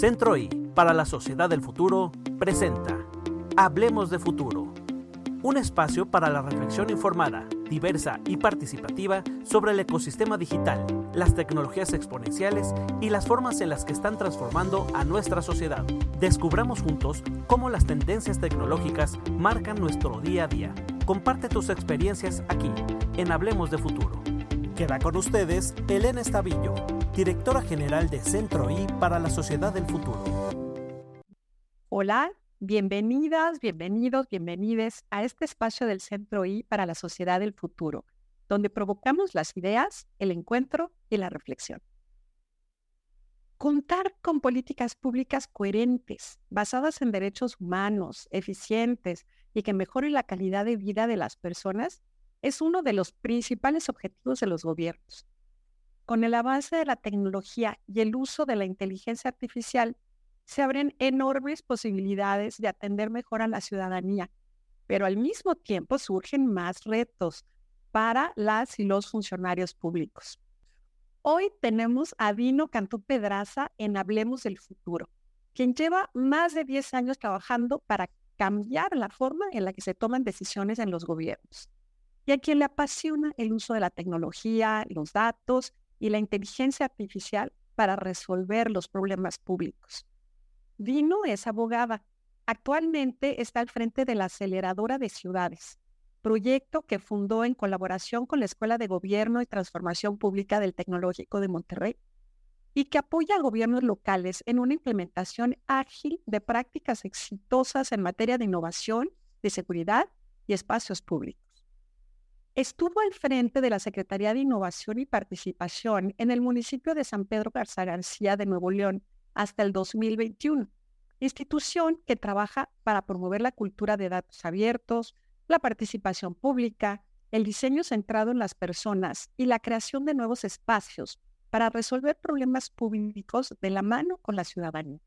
Centro I para la Sociedad del Futuro presenta Hablemos de Futuro, un espacio para la reflexión informada, diversa y participativa sobre el ecosistema digital, las tecnologías exponenciales y las formas en las que están transformando a nuestra sociedad. Descubramos juntos cómo las tendencias tecnológicas marcan nuestro día a día. Comparte tus experiencias aquí, en Hablemos de Futuro. Queda con ustedes Elena Estavillo, directora general de Centro I para la Sociedad del Futuro. Hola, bienvenidas, bienvenidos, bienvenides a este espacio del Centro I para la Sociedad del Futuro, donde provocamos las ideas, el encuentro y la reflexión. Contar con políticas públicas coherentes, basadas en derechos humanos, eficientes y que mejoren la calidad de vida de las personas es uno de los principales objetivos de los gobiernos con el avance de la tecnología y el uso de la inteligencia artificial, se abren enormes posibilidades de atender mejor a la ciudadanía, pero al mismo tiempo surgen más retos para las y los funcionarios públicos. Hoy tenemos a Dino Cantú Pedraza en Hablemos del Futuro, quien lleva más de 10 años trabajando para cambiar la forma en la que se toman decisiones en los gobiernos y a quien le apasiona el uso de la tecnología, los datos y la inteligencia artificial para resolver los problemas públicos. Dino es abogada. Actualmente está al frente de la Aceleradora de Ciudades, proyecto que fundó en colaboración con la Escuela de Gobierno y Transformación Pública del Tecnológico de Monterrey y que apoya a gobiernos locales en una implementación ágil de prácticas exitosas en materia de innovación, de seguridad y espacios públicos. Estuvo al frente de la Secretaría de Innovación y Participación en el municipio de San Pedro Garza García de Nuevo León hasta el 2021, institución que trabaja para promover la cultura de datos abiertos, la participación pública, el diseño centrado en las personas y la creación de nuevos espacios para resolver problemas públicos de la mano con la ciudadanía.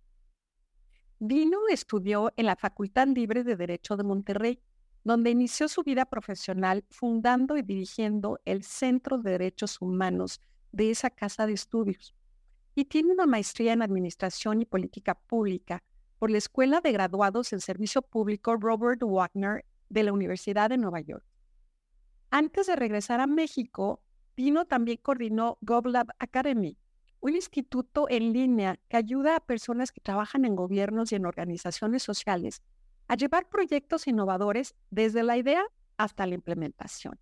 Dino estudió en la Facultad Libre de Derecho de Monterrey donde inició su vida profesional fundando y dirigiendo el Centro de Derechos Humanos de esa casa de estudios. Y tiene una maestría en Administración y Política Pública por la Escuela de Graduados en Servicio Público Robert Wagner de la Universidad de Nueva York. Antes de regresar a México, Pino también coordinó GovLab Academy, un instituto en línea que ayuda a personas que trabajan en gobiernos y en organizaciones sociales a llevar proyectos innovadores desde la idea hasta la implementación.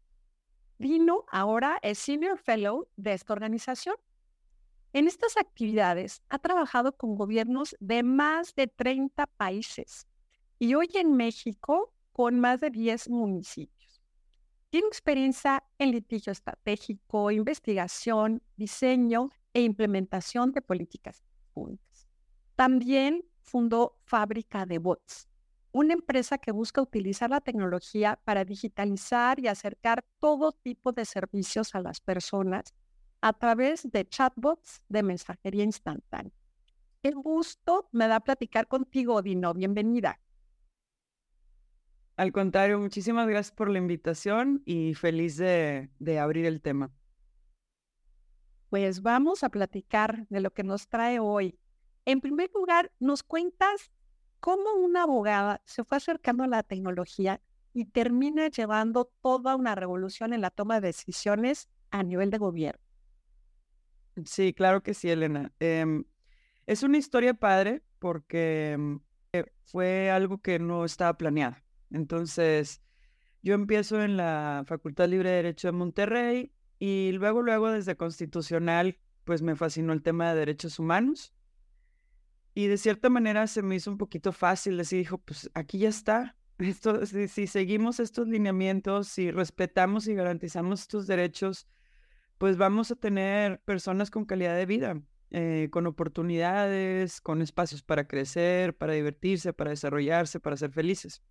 Dino ahora es Senior Fellow de esta organización. En estas actividades ha trabajado con gobiernos de más de 30 países y hoy en México con más de 10 municipios. Tiene experiencia en litigio estratégico, investigación, diseño e implementación de políticas públicas. También fundó Fábrica de Bots, una empresa que busca utilizar la tecnología para digitalizar y acercar todo tipo de servicios a las personas a través de chatbots de mensajería instantánea. Qué gusto me da platicar contigo, Dino. Bienvenida. Al contrario, muchísimas gracias por la invitación y feliz de, de abrir el tema. Pues vamos a platicar de lo que nos trae hoy. En primer lugar, nos cuentas cómo una abogada se fue acercando a la tecnología y termina llevando toda una revolución en la toma de decisiones a nivel de gobierno. Sí, claro que sí, Elena. Em, es una historia padre porque em, eh, fue algo que no estaba planeado. Entonces, yo empiezo en la Facultad Libre de Derecho de Monterrey y luego, luego desde Constitucional, pues me fascinó el tema de derechos humanos. Y de cierta manera se me hizo un poquito fácil decir, dijo, pues aquí ya está. Esto, si, seguimos estos lineamientos, si respetamos y garantizamos estos derechos, pues vamos a tener personas con calidad de vida, eh, con oportunidades, con espacios para crecer, para divertirse, para desarrollarse, para ser felices.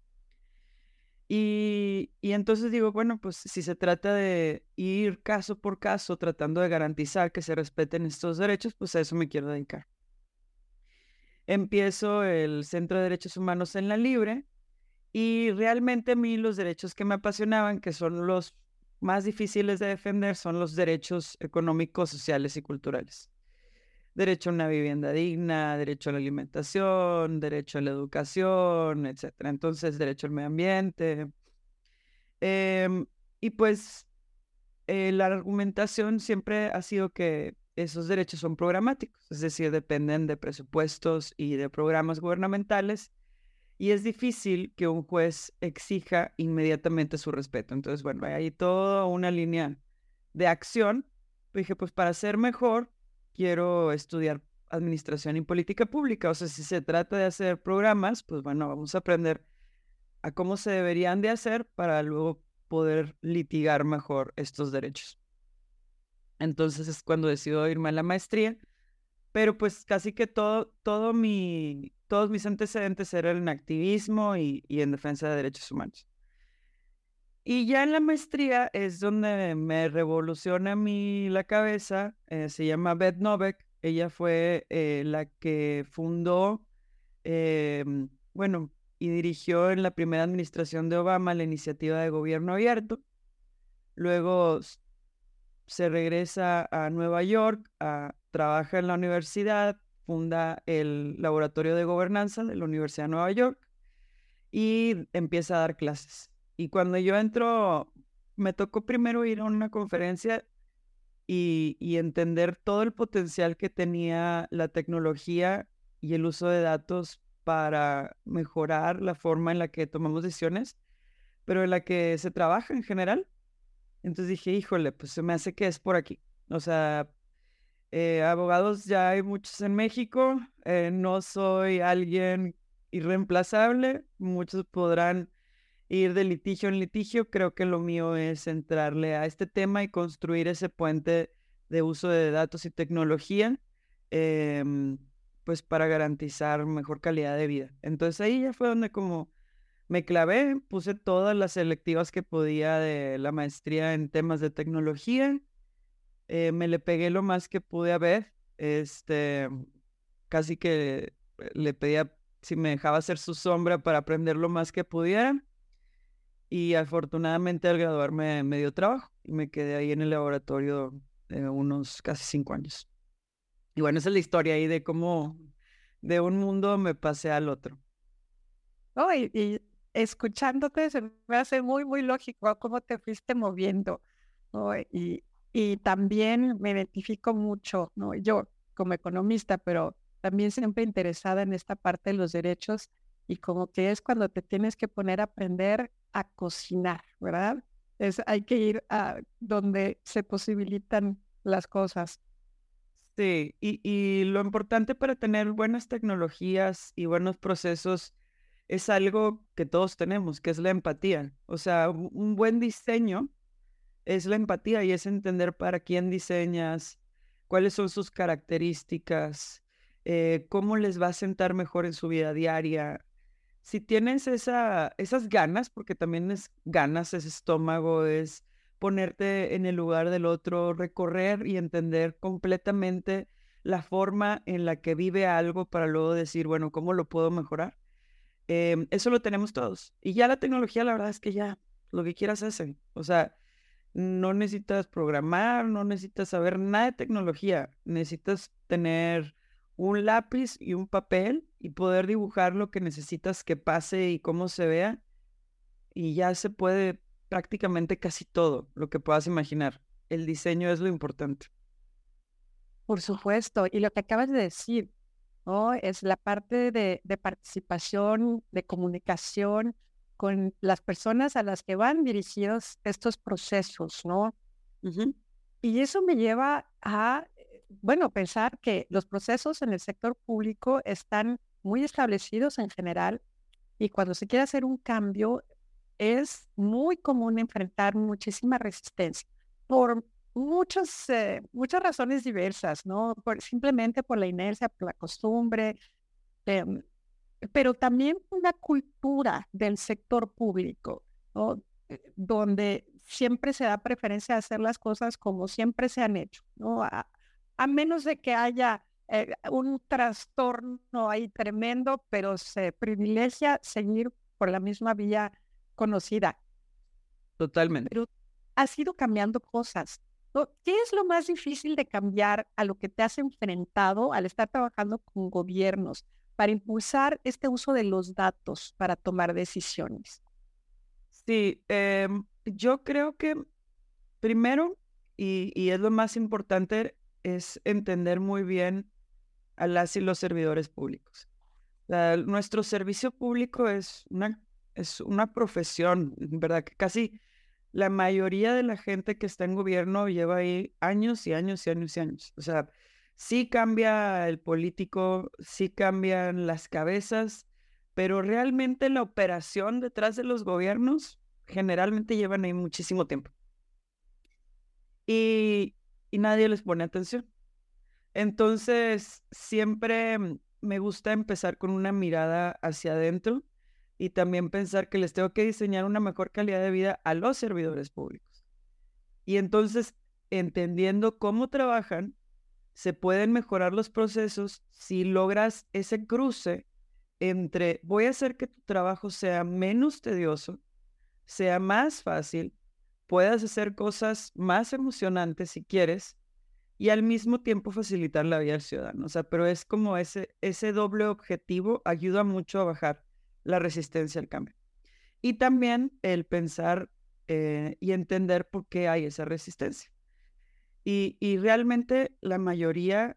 Y, y, entonces digo, bueno, pues si se trata de ir caso por caso tratando de garantizar que se respeten estos derechos, pues a eso me quiero dedicar empiezo el Centro de Derechos Humanos en la Libre y realmente a mí los derechos que me apasionaban, que son los más difíciles de defender, son los derechos económicos, sociales y culturales. derecho a una vivienda digna, derecho a la alimentación, derecho a la educación, etc. Entonces, derecho al medio ambiente. Em, y pues eh, la argumentación siempre ha sido que esos derechos son programáticos, es decir, dependen de presupuestos y de programas gubernamentales y es difícil que un juez exija inmediatamente su respeto. Entonces, bueno, hay toda una línea de acción. Dije, pues para ser mejor, quiero estudiar administración y política pública. O sea, si se trata de hacer programas, pues bueno, vamos a aprender a cómo se deberían de hacer para luego poder litigar mejor estos derechos. Entonces es cuando decido irme a la maestría, pero pues casi que todo, todo mi, todos mis antecedentes eran en activismo y, en defensa de derechos humanos. Y ya en la maestría es donde me revoluciona a mí la cabeza, eh, se llama Beth Novak, ella fue eh, la que fundó, em, bueno, y dirigió en la primera administración de Obama la iniciativa de gobierno abierto. Luego se regresa a Nueva York, trabaja en la universidad, funda el Laboratorio de Gobernanza de la Universidad de Nueva York y empieza a dar clases. Y cuando yo entro, me tocó primero ir a una conferencia y entender todo el potencial que tenía la tecnología y el uso de datos para mejorar la forma en la que tomamos decisiones, pero en la que se trabaja en general. Entonces dije, híjole, pues se me hace que es por aquí. O sea, eh, abogados ya hay muchos en México. Eh, no soy alguien irreemplazable. Muchos podrán ir de litigio en litigio. Creo que lo mío es entrarle a este tema y construir ese puente de uso de datos y tecnología, em, pues para garantizar mejor calidad de vida. Entonces ahí ya fue donde como me clavé, puse todas las selectivas que podía de la maestría en temas de tecnología eh, me le pegué lo más que pude a ver. Este, casi que le pedía si me dejaba hacer su sombra para aprender lo más que pudiera. Y afortunadamente al graduarme me dio trabajo y me quedé ahí en el laboratorio unos casi cinco años. Y bueno, esa es la historia ahí de cómo de un mundo me pasé al otro. Oh, y, escuchándote se me hace muy, muy lógico cómo te fuiste moviendo. y, y también me identifico mucho, ¿no? Yo como economista, pero también siempre interesada en esta parte de los derechos y como que es cuando te tienes que poner a aprender a cocinar, ¿verdad? Es, hay que ir a donde se posibilitan las cosas. Sí, y, y lo importante para tener buenas tecnologías y buenos procesos es algo que todos tenemos, que es la empatía. O sea, un buen diseño es la empatía y es entender para quién diseñas, cuáles son sus características, eh, cómo les va a sentar mejor en su vida diaria. Si tienes esa, esas ganas, porque también es ganas, ese estómago, es ponerte en el lugar del otro, recorrer y entender completamente la forma en la que vive algo para luego decir, bueno, ¿cómo lo puedo mejorar? Em, eso lo tenemos todos. Y ya la tecnología, la verdad es que ya lo que quieras hacen. O sea, no necesitas programar, no necesitas saber nada de tecnología, necesitas tener un lápiz y un papel y poder dibujar lo que necesitas que pase y cómo se vea. Y ya se puede prácticamente casi todo lo que puedas imaginar. El diseño es lo importante. Por supuesto. Y lo que acabas de decir, ¿no? Es la parte de, de participación, de comunicación, con las personas a las que van dirigidos estos procesos, ¿no? Y eso me lleva a, eh, bueno, pensar que los procesos en el sector público están muy establecidos en general y cuando se quiere hacer un cambio es muy común enfrentar muchísima resistencia por muchas, eh, muchas razones diversas, ¿no? Por, simplemente por la inercia, por la costumbre, em, pero también una cultura del sector público, eh, donde siempre se da preferencia a hacer las cosas como siempre se han hecho, ¿no? a, menos de que haya eh, un trastorno ahí tremendo, pero se privilegia seguir por la misma vía conocida. Totalmente. Pero ha sido cambiando cosas. ¿Qué es lo más difícil de cambiar a lo que te has enfrentado al estar trabajando con gobiernos para impulsar este uso de los datos para tomar decisiones? Sí, em, yo creo que primero, y, es lo más importante, es entender muy bien a las y los servidores públicos. nuestro servicio público es una, es una profesión, ¿verdad? Que casi la mayoría de la gente que está en gobierno lleva ahí años y años y años y años. O sea, sí cambia el político, sí cambian las cabezas, pero realmente la operación detrás de los gobiernos generalmente llevan ahí muchísimo tiempo. Y, y nadie les pone atención. Entonces, siempre me gusta empezar con una mirada hacia adentro y también pensar que les tengo que diseñar una mejor calidad de vida a los servidores públicos. Y entonces, entendiendo cómo trabajan, se pueden mejorar los procesos si logras ese cruce entre voy a hacer que tu trabajo sea menos tedioso, sea más fácil, puedas hacer cosas más emocionantes si quieres y al mismo tiempo facilitar la vida al ciudadano. O sea, pero es como ese, ese doble objetivo ayuda mucho a bajar la resistencia al cambio. Y también el pensar eh, y entender por qué hay esa resistencia. Y, y realmente la mayoría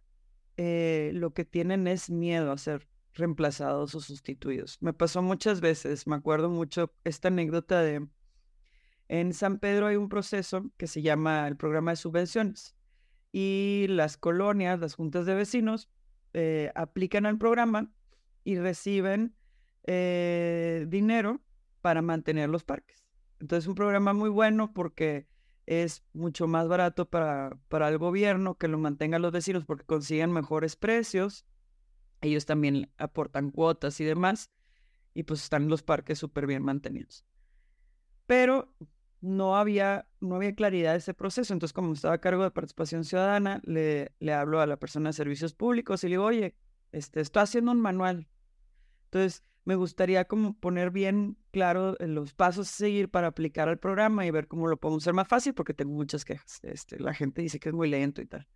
eh, lo que tienen es miedo a ser reemplazados o sustituidos. Me pasó muchas veces, me acuerdo mucho esta anécdota de, en San Pedro hay un proceso que se llama el programa de subvenciones y las colonias, las juntas de vecinos, eh, aplican al programa y reciben eh, dinero para mantener los parques. Entonces, un programa muy bueno porque es mucho más barato para, para el gobierno que lo mantengan los vecinos porque consiguen mejores precios. Ellos también aportan cuotas y demás. Y pues están los parques súper bien mantenidos. Pero no había, no había claridad de ese proceso. Entonces, como estaba a cargo de participación ciudadana, le, le hablo a la persona de servicios públicos y le digo, oye, este, estoy haciendo un manual. Entonces, me gustaría como poner bien claro eh, los pasos a seguir para aplicar al programa y ver cómo lo podemos hacer más fácil porque tengo muchas quejas. Este, la gente dice que es muy lento y tal.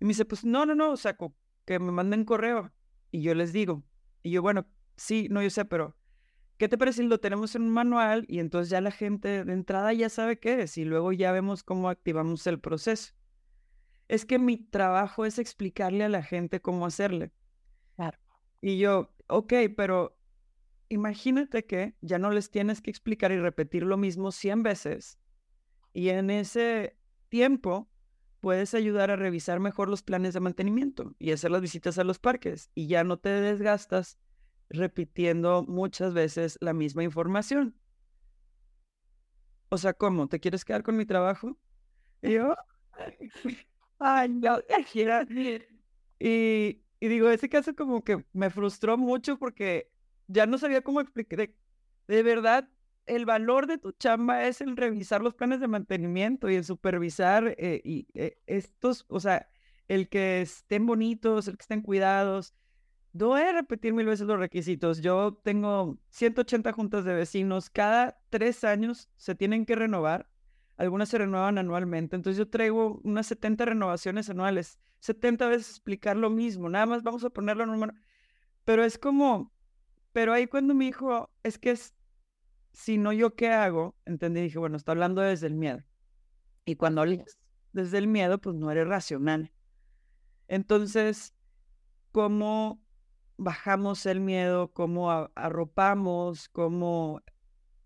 Y me dice, pues no, no, no, o sea, que me manden correo. Y yo les digo, y yo, bueno, sí, no, yo sé, pero ¿qué te parece si lo tenemos en un manual y entonces ya la gente de entrada ya sabe qué es y luego ya vemos cómo activamos el proceso? Es que mi trabajo es explicarle a la gente cómo hacerle. Claro. Y yo, ok, pero imagínate que ya no les tienes que explicar y repetir lo mismo 100 veces. Y en ese tiempo puedes ayudar a revisar mejor los planes de mantenimiento y hacer las visitas a los parques. Y ya no te desgastas repitiendo muchas veces la misma información. O sea, ¿cómo? ¿Te quieres quedar con mi trabajo? Y yo, ay, no, y, y digo, ese caso como que me frustró mucho porque ya no sabía cómo explicar. De, verdad, el valor de tu chamba es el revisar los planes de mantenimiento y el supervisar eh, y eh, estos, o sea, el que estén bonitos, el que estén cuidados. No voy a repetir mil veces los requisitos. Yo tengo 180 juntas de vecinos. Cada tres años se tienen que renovar. Algunas se renuevan anualmente. Entonces yo traigo unas 70 renovaciones anuales. 70 veces explicar lo mismo, nada más vamos a ponerlo en. Pero es como, pero ahí cuando me dijo, es que es, si no yo qué hago, entendí, dije, bueno, está hablando desde el miedo. Y cuando hablas desde el miedo, pues no eres racional. Entonces, ¿cómo bajamos el miedo? ¿Cómo arropamos? ¿Cómo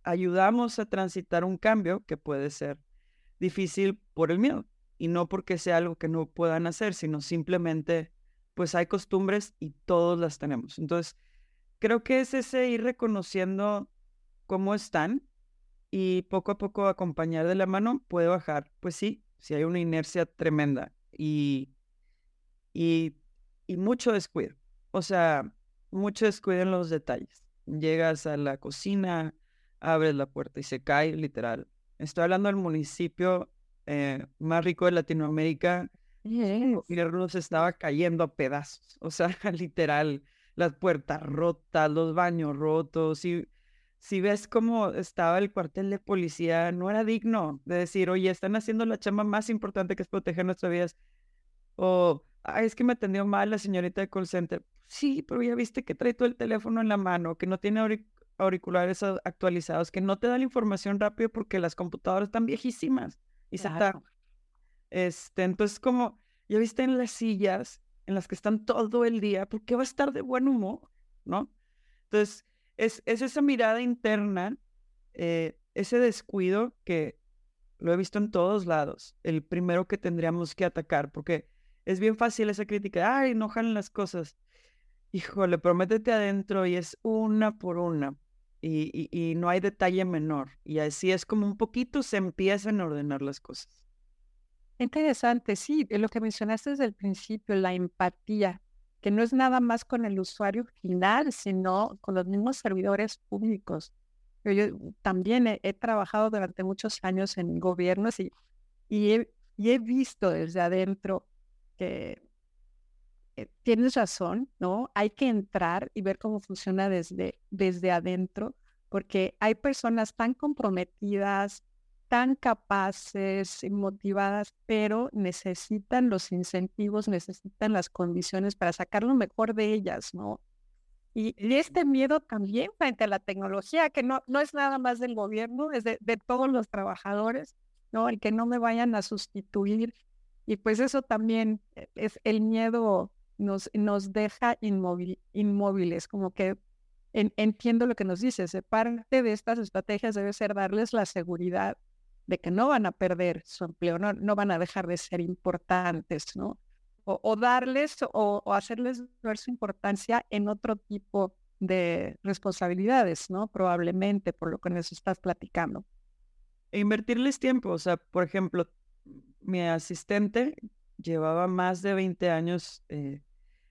ayudamos a transitar un cambio que puede ser difícil por el miedo? Y no porque sea algo que no puedan hacer, sino simplemente, pues hay costumbres y todos las tenemos. Entonces, creo que es ese ir reconociendo cómo están y poco a poco acompañar de la mano puede bajar. Pues sí, si hay una inercia tremenda y, y, y mucho descuido. O sea, mucho descuido en los detalles. Llegas a la cocina, abres la puerta y se cae, literal. Estoy hablando del municipio eh, más rico de Latinoamérica, el gobierno se estaba cayendo a pedazos. O sea, literal, las puertas rotas, los baños rotos y si ves cómo estaba el cuartel de policía, no era digno de decir, oye, están haciendo la chamba más importante que es proteger nuestras vidas. O, Ay, es que me atendió mal la señorita de call center. Sí, pero ya viste que trae todo el teléfono en la mano, que no tiene auriculares actualizados, que no te da la información rápido porque las computadoras están viejísimas. Y se está. Este, entonces, como, ya viste en las sillas en las que están todo el día, ¿por qué va a estar de buen humor? ¿No? Entonces, es, es esa mirada interna, eh, ese descuido que lo he visto en todos lados, el primero que tendríamos que atacar, porque es bien fácil esa crítica, ay, enojan las cosas. Híjole, prométete adentro y es una por una. Y, y, no hay detalle menor. Y así es como un poquito se empiezan a ordenar las cosas. Interesante, sí, lo que mencionaste desde el principio, la empatía, que no es nada más con el usuario final, sino con los mismos servidores públicos. Yo, también he, trabajado durante muchos años en gobiernos y, y he visto desde adentro que eh, tienes razón, ¿no? Hay que entrar y ver cómo funciona desde, desde adentro, porque hay personas tan comprometidas, tan capaces y motivadas, pero necesitan los incentivos, necesitan las condiciones para sacar lo mejor de ellas, ¿no? Y, este miedo también frente a la tecnología, que no, no es nada más del gobierno, es de, de todos los trabajadores, ¿no? El que no me vayan a sustituir. Y pues eso también e, es el miedo nos, nos deja inmóviles, como que entiendo lo que nos dices, parte de estas estrategias debe ser darles la seguridad de que no van a perder su empleo, no, no van a dejar de ser importantes, ¿no? O, darles o, hacerles ver su importancia en otro tipo de responsabilidades, ¿no? Probablemente por lo que nos estás platicando. E invertirles tiempo, o sea, por ejemplo, mi asistente llevaba más de 20 años eh,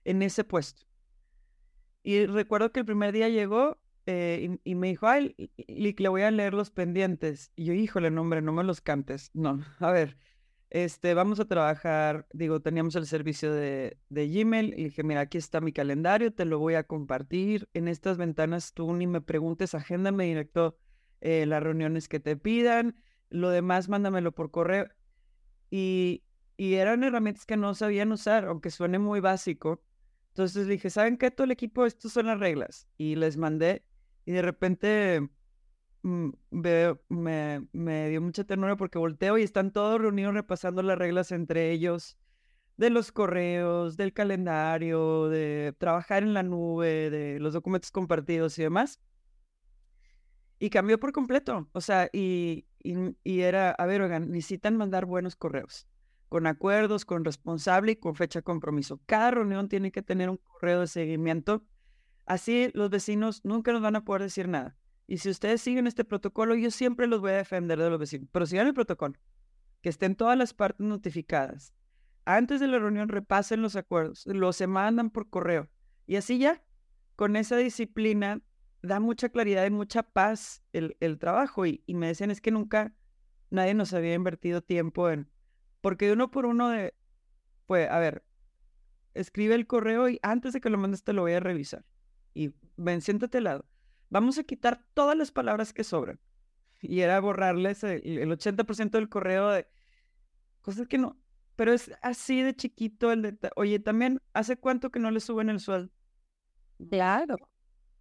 en ese puesto. Y recuerdo que el primer día llegó eh, y, me dijo, ay, le voy a leer los pendientes. Y yo, híjole, no, hombre, no me los cantes. No, a ver, este, vamos a trabajar, digo, teníamos el servicio de, de Gmail y dije, mira, aquí está mi calendario, te lo voy a compartir. En estas ventanas tú ni me preguntes, agéndame directo eh, las reuniones que te pidan. Lo demás, mándamelo por correo. Y, y eran herramientas que no sabían usar, aunque suene muy básico. Entonces dije, ¿saben qué? Todo el equipo, estas son las reglas. Y les mandé y de repente mm, me, me dio mucha ternura porque volteo y están todos reunidos repasando las reglas entre ellos de los correos, del calendario, de trabajar en la nube, de los documentos compartidos y demás. Y cambió por completo. O sea, y, y, era, a ver, oigan, necesitan mandar buenos correos, con acuerdos, con responsable y con fecha de compromiso. Cada reunión tiene que tener un correo de seguimiento Así los vecinos nunca nos van a poder decir nada. Y si ustedes siguen este protocolo, yo siempre los voy a defender de los vecinos. Pero sigan el protocolo, que estén todas las partes notificadas. Antes de la reunión repasen los acuerdos, los se mandan por correo. Y así ya, con esa disciplina, da mucha claridad y mucha paz el, trabajo. Y, y, me decían, es que nunca nadie nos había invertido tiempo en... Porque de uno por uno de... Pues, a ver, escribe el correo y antes de que lo mandes te lo voy a revisar y ven, siéntate al lado. Vamos a quitar todas las palabras que sobran. Y era borrarles el, 80% del correo de cosas que no. Pero es así de chiquito el de, oye, también, ¿hace cuánto que no le suben el sueldo? Claro.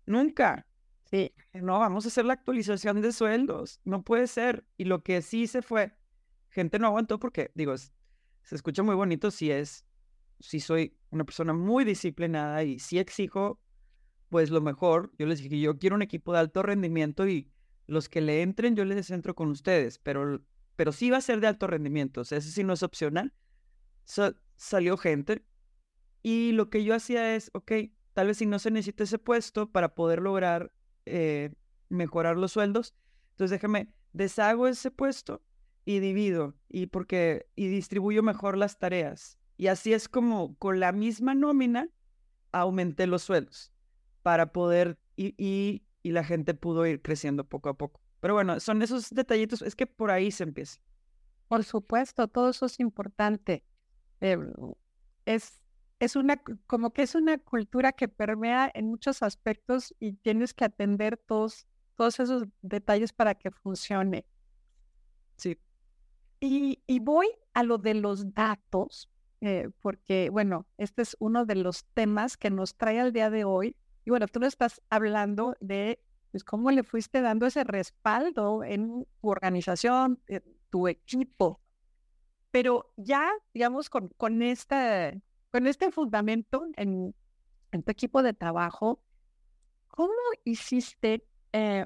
Nunca. Sí. No, vamos a hacer la actualización de sueldos. No puede ser. Y lo que sí se fue, gente no aguantó porque, digo, se escucha muy bonito si es, si soy una persona muy disciplinada y si exijo pues lo mejor, yo les dije, yo quiero un equipo de alto rendimiento y los que le entren, yo les entro con ustedes, pero, pero sí va a ser de alto rendimiento, o sea, eso sí no es opcional. salió gente y lo que yo hacía es, ok, tal vez si no se necesita ese puesto para poder lograr eh, mejorar los sueldos, entonces déjame, deshago ese puesto y divido y porque y distribuyo mejor las tareas. Y así es como con la misma nómina aumenté los sueldos para poder y, y, la gente pudo ir creciendo poco a poco. Pero bueno, son esos detallitos, es que por ahí se empieza. Por supuesto, todo eso es importante. Eh, es, es una, como que es una cultura que permea en muchos aspectos y tienes que atender todos todos esos detalles para que funcione. Sí. Y, voy a lo de los datos, eh, porque, bueno, este es uno de los temas que nos trae al día de hoy. Y bueno, tú lo estás hablando de pues, cómo le fuiste dando ese respaldo en tu organización, tu equipo. Pero ya, digamos, con, con, este, con este fundamento en, en tu equipo de trabajo, ¿cómo hiciste eh,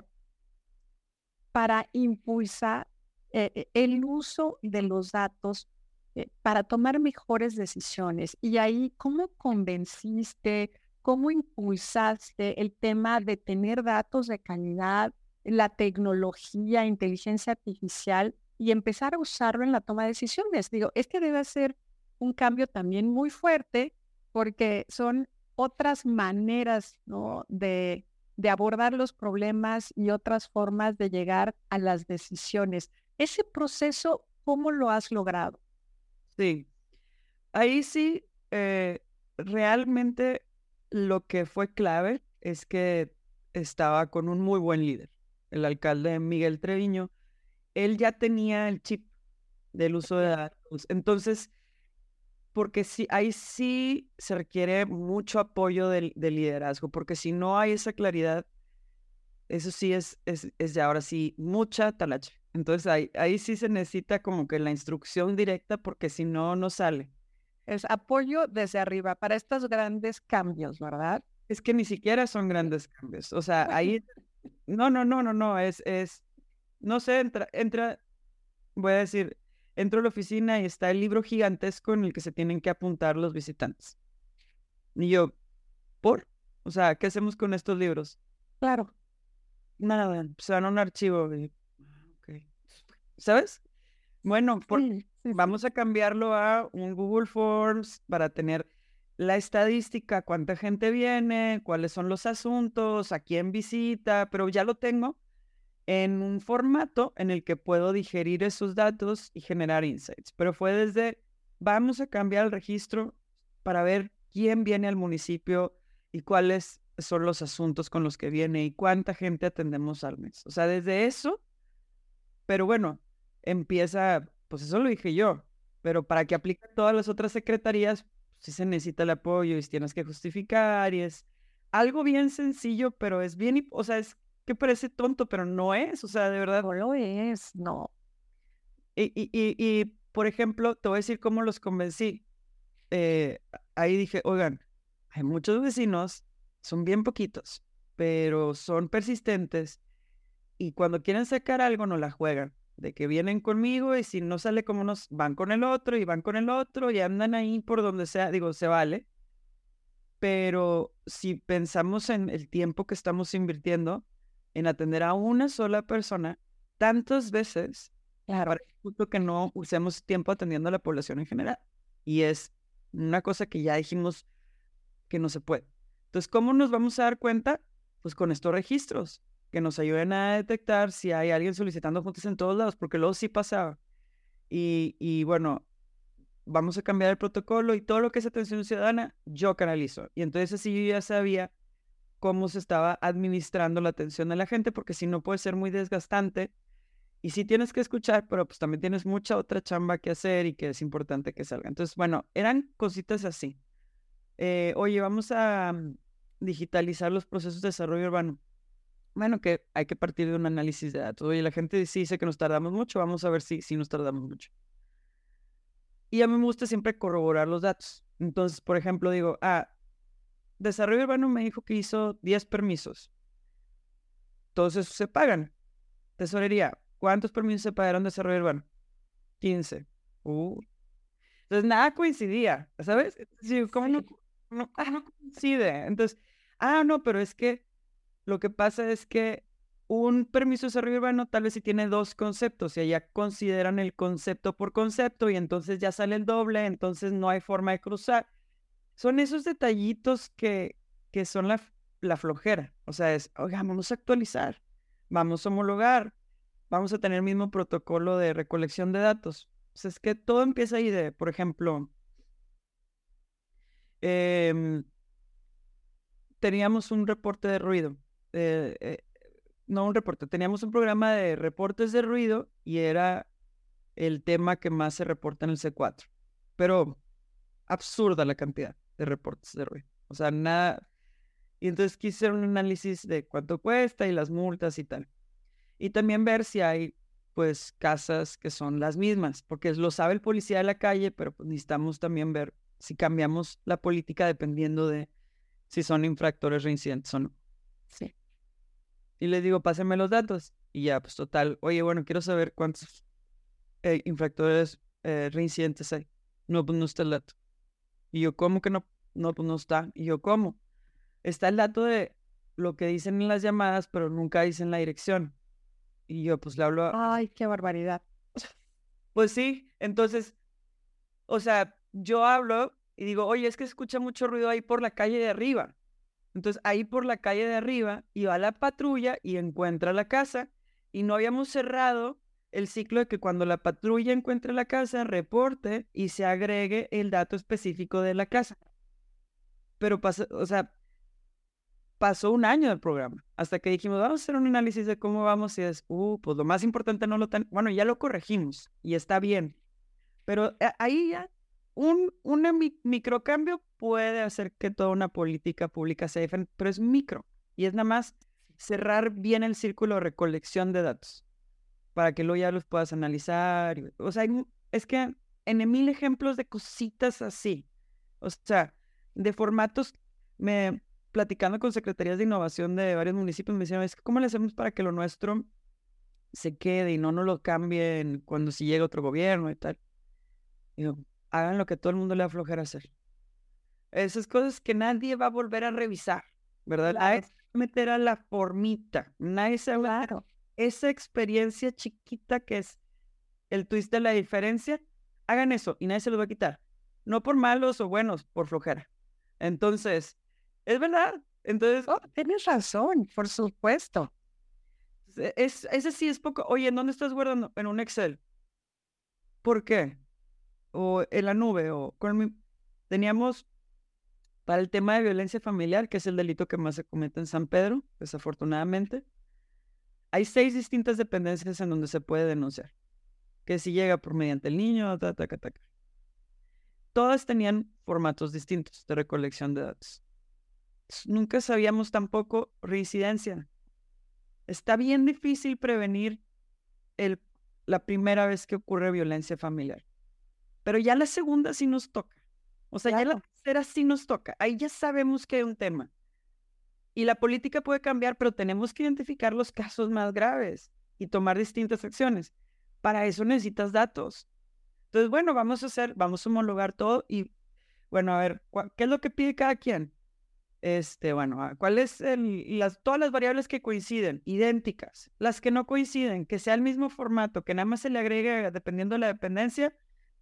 para impulsar eh, el uso de los datos eh, para tomar mejores decisiones. Y ahí, ¿cómo convenciste, cómo impulsaste el tema de tener datos de calidad, la tecnología, inteligencia artificial y empezar a usarlo en la toma de decisiones? Digo, este debe ser un cambio también muy fuerte porque son otras maneras ¿no? de abordar los problemas y otras formas de llegar a las decisiones. Ese proceso, ¿cómo lo has logrado? Sí, ahí sí, eh, realmente lo que fue clave es que estaba con un muy buen líder, el alcalde Miguel Treviño. Él ya tenía el chip del uso de datos. Entonces, porque sí, ahí sí se requiere mucho apoyo del, liderazgo, porque si no hay esa claridad, eso sí es, es, es ya ahora sí mucha talacha. Entonces ahí, ahí sí se necesita como que la instrucción directa porque si no, no sale. Es apoyo desde arriba para estos grandes cambios, ¿verdad? Es que ni siquiera son grandes cambios. O sea, ahí, no, no, no, no, no, es, es, no sé, entra, entra, voy a decir, entro a la oficina y está el libro gigantesco en el que se tienen que apuntar los visitantes. Y yo, ¿por? O sea, ¿qué hacemos con estos libros? Claro. Nada, van a un archivo. ¿Sabes? Bueno, vamos a cambiarlo a un Google Forms para tener la estadística, cuánta gente viene, cuáles son los asuntos, a quién visita, pero ya lo tengo en un formato en el que puedo digerir esos datos y generar insights. Pero fue desde, vamos a cambiar el registro para ver quién viene al municipio y cuáles son los asuntos con los que viene y cuánta gente atendemos al mes. O sea, desde eso, pero bueno, empieza, pues eso lo dije yo, pero para que aplique todas las otras secretarías, sí se necesita el apoyo y tienes que justificar y es algo bien sencillo, pero es bien, o sea, es que parece tonto, pero no es, o sea, de verdad. No lo es, no. Y, y, y, y por ejemplo, te voy a decir cómo los convencí. Eh, ahí dije, oigan, hay muchos vecinos, son bien poquitos, pero son persistentes y cuando quieren sacar algo no la juegan de que vienen conmigo y si no sale como nos van con el otro y van con el otro y andan ahí por donde sea, digo, se vale. Pero si pensamos en el tiempo que estamos invirtiendo en atender a una sola persona tantas veces, claro. justo que no usemos tiempo atendiendo a la población en general. Y es una cosa que ya dijimos que no se puede. Entonces, ¿cómo nos vamos a dar cuenta? Pues con estos registros que nos ayuden a detectar si hay alguien solicitando juntas en todos lados, porque luego sí pasaba. Y, y bueno, vamos a cambiar el protocolo y todo lo que es atención ciudadana, yo canalizo. Y entonces así yo ya sabía cómo se estaba administrando la atención de la gente, porque si no puede ser muy desgastante. Y sí tienes que escuchar, pero pues también tienes mucha otra chamba que hacer y que es importante que salga. Entonces, bueno, eran cositas así. Eh, oye, vamos a mm, digitalizar los procesos de desarrollo urbano bueno, que hay que partir de un análisis de datos. Oye, la gente dice que nos tardamos mucho, vamos a ver si, si nos tardamos mucho. Y a mí me gusta siempre corroborar los datos. Entonces, por ejemplo, digo, ah, Desarrollo Urbano me dijo que hizo 10 permisos. Todos esos se pagan. Tesorería, ¿cuántos permisos se pagaron Desarrollo Urbano? 15. Uh. Entonces, nada coincidía, ¿sabes? Sí, ¿cómo no, no, ah, no coincide? Entonces, ah, no, pero es que lo que pasa es que un permiso de desarrollo urbano tal vez si tiene dos conceptos y allá consideran el concepto por concepto y entonces ya sale el doble, entonces no hay forma de cruzar. Son esos detallitos que, que son la, la flojera. O sea, es, oiga, vamos a actualizar, vamos a homologar, vamos a tener el mismo protocolo de recolección de datos. O es que todo empieza ahí de, por ejemplo, em, teníamos un reporte de ruido eh, eh, no un reporte, teníamos un programa de reportes de ruido y era el tema que más se reporta en el C4. Pero absurda la cantidad de reportes de ruido. O sea, nada. Y entonces quise hacer un análisis de cuánto cuesta y las multas y tal. Y también ver si hay, pues, casas que son las mismas, porque lo sabe el policía de la calle, pero pues, necesitamos también ver si cambiamos la política dependiendo de si son infractores reincidentes o no. Sí. Y le digo, pásenme los datos. Y ya, pues total, oye, bueno, quiero saber cuántos eh, infractores eh, reincidentes hay. No, pues no está el dato. Y yo, ¿cómo que no? No, pues no está. Y yo, ¿cómo? Está el dato de lo que dicen en las llamadas, pero nunca dicen la dirección. Y yo, pues le hablo a... Ay, qué barbaridad. Pues sí, entonces, o sea, yo hablo y digo, oye, es que escucha mucho ruido ahí por la calle de arriba. Entonces, ahí por la calle de arriba iba la patrulla y encuentra la casa y no habíamos cerrado el ciclo de que cuando la patrulla encuentre la casa, reporte y se agregue el dato específico de la casa. Pero pasó, o sea, pasó un año del programa hasta que dijimos, vamos a hacer un análisis de cómo vamos y es, uh, pues lo más importante no lo tan, bueno, ya lo corregimos y está bien. Pero eh, ahí ya un, un microcambio puede hacer que toda una política pública sea diferente, pero es micro y es nada más cerrar bien el círculo de recolección de datos para que luego ya los puedas analizar. O sea, es que en mil ejemplos de cositas así. O sea, de formatos, me platicando con secretarías de innovación de varios municipios, me decían, es que ¿cómo le hacemos para que lo nuestro se quede y no nos lo cambien cuando si llega otro gobierno y tal? Digo, hagan lo que todo el mundo le aflojera hacer. Esas cosas que nadie va a volver a revisar, ¿verdad? A meter a la formita. Nadie se va a esa experiencia chiquita que es el twist de la diferencia. Hagan eso y nadie se los va a quitar. No por malos o buenos, por flojera. Entonces, es verdad. Entonces. Oh, tienes razón, por supuesto. Es, ese sí es poco. Oye, ¿en dónde estás guardando? En un Excel. ¿Por qué? O en la nube, o. Teníamos para el tema de violencia familiar, que es el delito que más se comete en San Pedro, desafortunadamente. Hay seis distintas dependencias en donde se puede denunciar. Que si llega por mediante el niño, ta, ta, ta, ta. Todas tenían formatos distintos de recolección de datos. Nunca sabíamos tampoco reincidencia. Está bien difícil prevenir el, la primera vez que ocurre violencia familiar. Pero ya la segunda sí nos toca. O sea, ya la tercera sí nos toca. Ahí ya sabemos que hay un tema. Y la política puede cambiar, pero tenemos que identificar los casos más graves y tomar distintas acciones. Para eso necesitas datos. Entonces, bueno, vamos a hacer, vamos a homologar todo y, bueno, a ver, ¿qué es lo que pide cada quien? Este, bueno, ah, ¿cuáles las, todas las variables que coinciden, idénticas, las que no coinciden, que sea el mismo formato, que nada más se le agregue, dependiendo de la dependencia,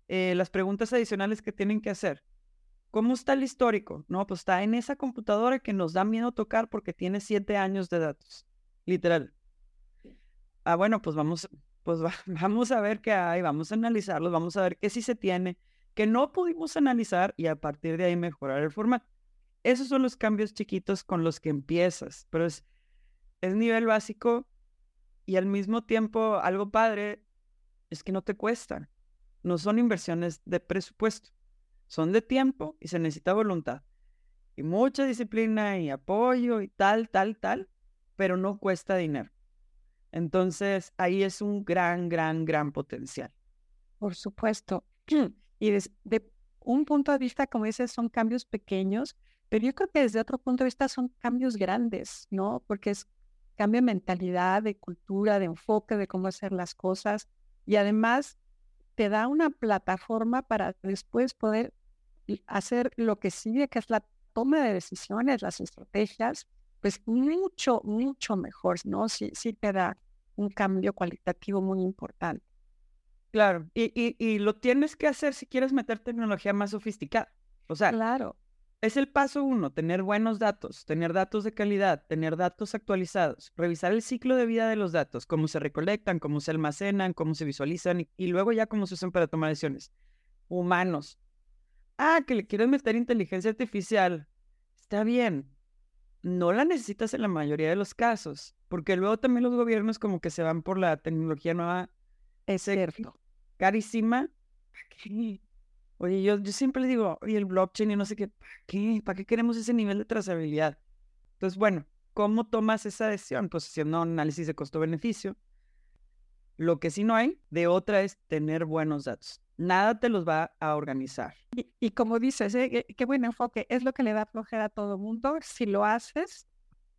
eh, las preguntas adicionales que tienen que hacer. ¿Cómo está el histórico? No, pues está en esa computadora que nos da miedo tocar porque tiene siete años de datos, literal. Ah, bueno, pues vamos, pues vamos a ver qué hay, vamos a analizarlos, vamos a ver qué sí se tiene, que no pudimos analizar y a partir de ahí mejorar el formato. Esos son los cambios chiquitos con los que empiezas, pero es, es nivel básico y al mismo tiempo algo padre es que no te cuesta. No son inversiones de presupuesto son de tiempo y se necesita voluntad. Y mucha disciplina y apoyo y tal, tal, tal, pero no cuesta dinero. Entonces, ahí es un gran, gran, gran potencial. Por supuesto. Y desde un punto de vista, como dices, son cambios pequeños, pero yo creo que desde otro punto de vista son cambios grandes, ¿no? Porque es cambio de mentalidad, de cultura, de enfoque, de cómo hacer las cosas. Y además te da una plataforma para después poder hacer lo que sigue, que es la toma de decisiones, las estrategias, pues mucho, mucho mejor, ¿no? Sí, sí te da un cambio cualitativo muy importante. Claro, y, y, y lo tienes que hacer si quieres meter tecnología más sofisticada. O sea, claro. Es el paso uno, tener buenos datos, tener datos de calidad, tener datos actualizados, revisar el ciclo de vida de los datos, cómo se recolectan, cómo se almacenan, cómo se visualizan y, y luego ya cómo se usan para tomar decisiones. Humanos, Ah, que le quieres meter inteligencia artificial. Está bien. No la necesitas en la mayoría de los casos. porque luego también los gobiernos como que se van por la tecnología nueva. Es cierto. Carísima. ¿Para qué? Oye, yo, yo siempre digo, oye, el blockchain y no sé qué, ¿para qué? ¿Para qué queremos ese nivel de trazabilidad? Entonces, bueno, ¿cómo tomas esa decisión? Pues haciendo un análisis de costo-beneficio. Lo que sí no hay de otra es tener buenos datos. Nada te los va a organizar. Y, como dices, ¿eh? qué buen enfoque, es lo que le da flojera a todo mundo. Si lo haces,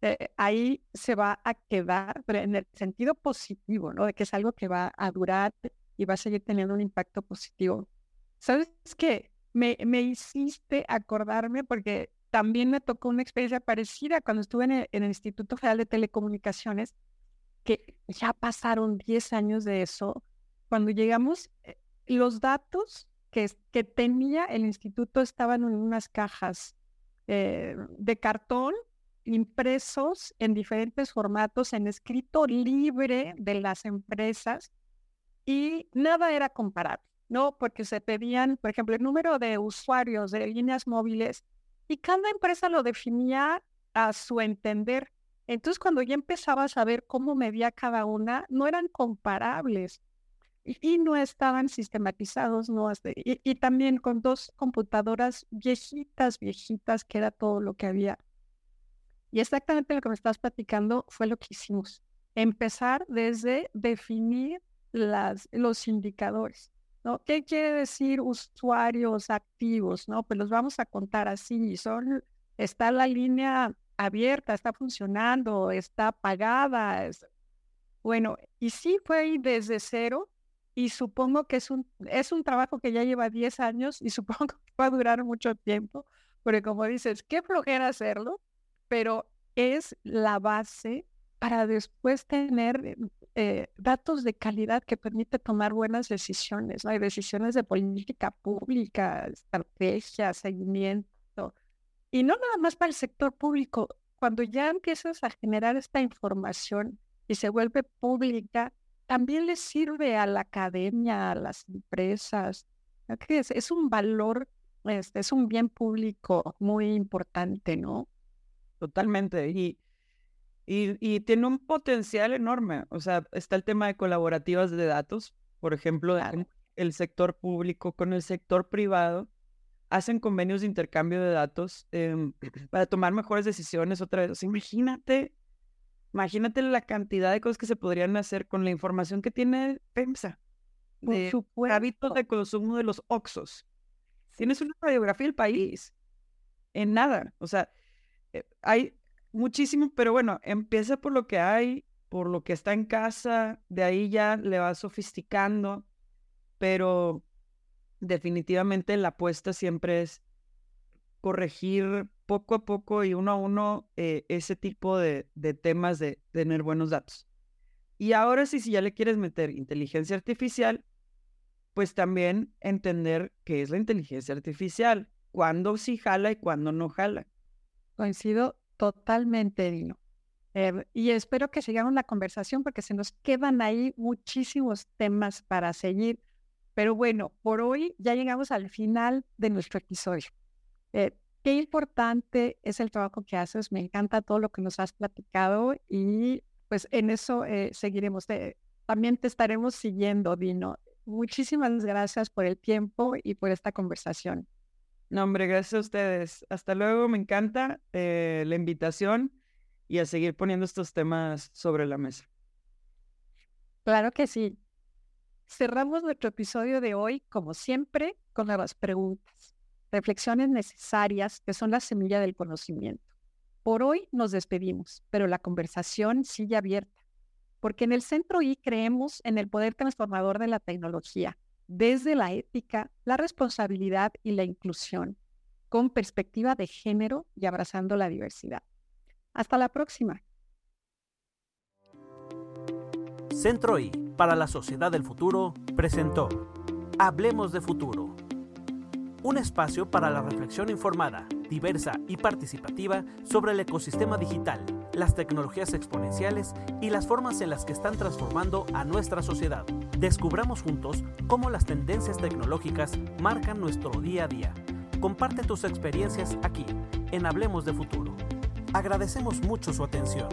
eh, ahí se va a quedar, pero en el sentido positivo, ¿no? De que es algo que va a durar y va a seguir teniendo un impacto positivo. ¿Sabes qué? Me, me hiciste acordarme porque también me tocó una experiencia parecida cuando estuve en el, Instituto Federal de Telecomunicaciones, que ya pasaron 10 años de eso. Cuando llegamos, eh, los datos que, que tenía el instituto estaban en unas cajas eh, de cartón impresos en diferentes formatos, en escrito libre de las empresas y nada era comparable, ¿no? Porque se pedían, por ejemplo, el número de usuarios de líneas móviles y cada empresa lo definía a su entender. Entonces, cuando ya empezaba a saber cómo medía cada una, no eran comparables y, no estaban sistematizados, ¿no? Y, también con dos computadoras viejitas, viejitas, que era todo lo que había. Y exactamente lo que me estás platicando fue lo que hicimos. Empezar desde definir los indicadores, ¿no? ¿Qué quiere decir usuarios activos, no? Pues los vamos a contar así. Son, está la línea abierta, está funcionando, está apagada. Bueno, y sí fue desde cero y supongo que es un, es un trabajo que ya lleva 10 años y supongo que va a durar mucho tiempo, porque como dices, qué flojera hacerlo, pero es la base para después tener eh, datos de calidad que permite tomar buenas decisiones, ¿no? Hay decisiones de política pública, estrategia, seguimiento. Y no nada más para el sector público. Cuando ya empiezas a generar esta información y se vuelve pública, también le sirve a la academia, a las empresas. Es, es un valor, es, es un bien público muy importante, ¿no? Totalmente. Y, y, tiene un potencial enorme. O sea, está el tema de colaborativas de datos, por ejemplo, el sector público con el sector privado hacen convenios de intercambio de datos em, para tomar mejores decisiones otra vez. imagínate Imagínate la cantidad de cosas que se podrían hacer con la información que tiene PEMSA. de hábitos de consumo de los Oxos. Tienes una radiografía del país. En nada. O sea, eh, hay muchísimo, pero bueno, empieza por lo que hay, por lo que está en casa, de ahí ya le va sofisticando, pero definitivamente la apuesta siempre es corregir poco a poco y uno a uno eh, ese tipo de, temas de, tener buenos datos. Y ahora sí, si ya le quieres meter inteligencia artificial, pues también entender qué es la inteligencia artificial, cuándo sí jala y cuándo no jala. Coincido totalmente, Dino. Em, y espero que sigamos la conversación porque se nos quedan ahí muchísimos temas para seguir. Pero bueno, por hoy ya llegamos al final de nuestro episodio. Eh, qué importante es el trabajo que haces. Me encanta todo lo que nos has platicado y pues en eso eh, seguiremos. también te estaremos siguiendo, Dino. Muchísimas gracias por el tiempo y por esta conversación. No, hombre, gracias a ustedes. Hasta luego, me encanta eh, la invitación y a seguir poniendo estos temas sobre la mesa. Claro que sí. Cerramos nuestro episodio de hoy, como siempre, con las preguntas reflexiones necesarias que son la semilla del conocimiento. Por hoy nos despedimos, pero la conversación sigue abierta, porque en el Centro I creemos en el poder transformador de la tecnología, desde la ética, la responsabilidad y la inclusión, con perspectiva de género y abrazando la diversidad. Hasta la próxima. Centro I, para la sociedad del futuro, presentó Hablemos de Futuro un espacio para la reflexión informada, diversa y participativa sobre el ecosistema digital, las tecnologías exponenciales y las formas en las que están transformando a nuestra sociedad. Descubramos juntos cómo las tendencias tecnológicas marcan nuestro día a día. Comparte tus experiencias aquí, en Hablemos de Futuro. Agradecemos mucho su atención.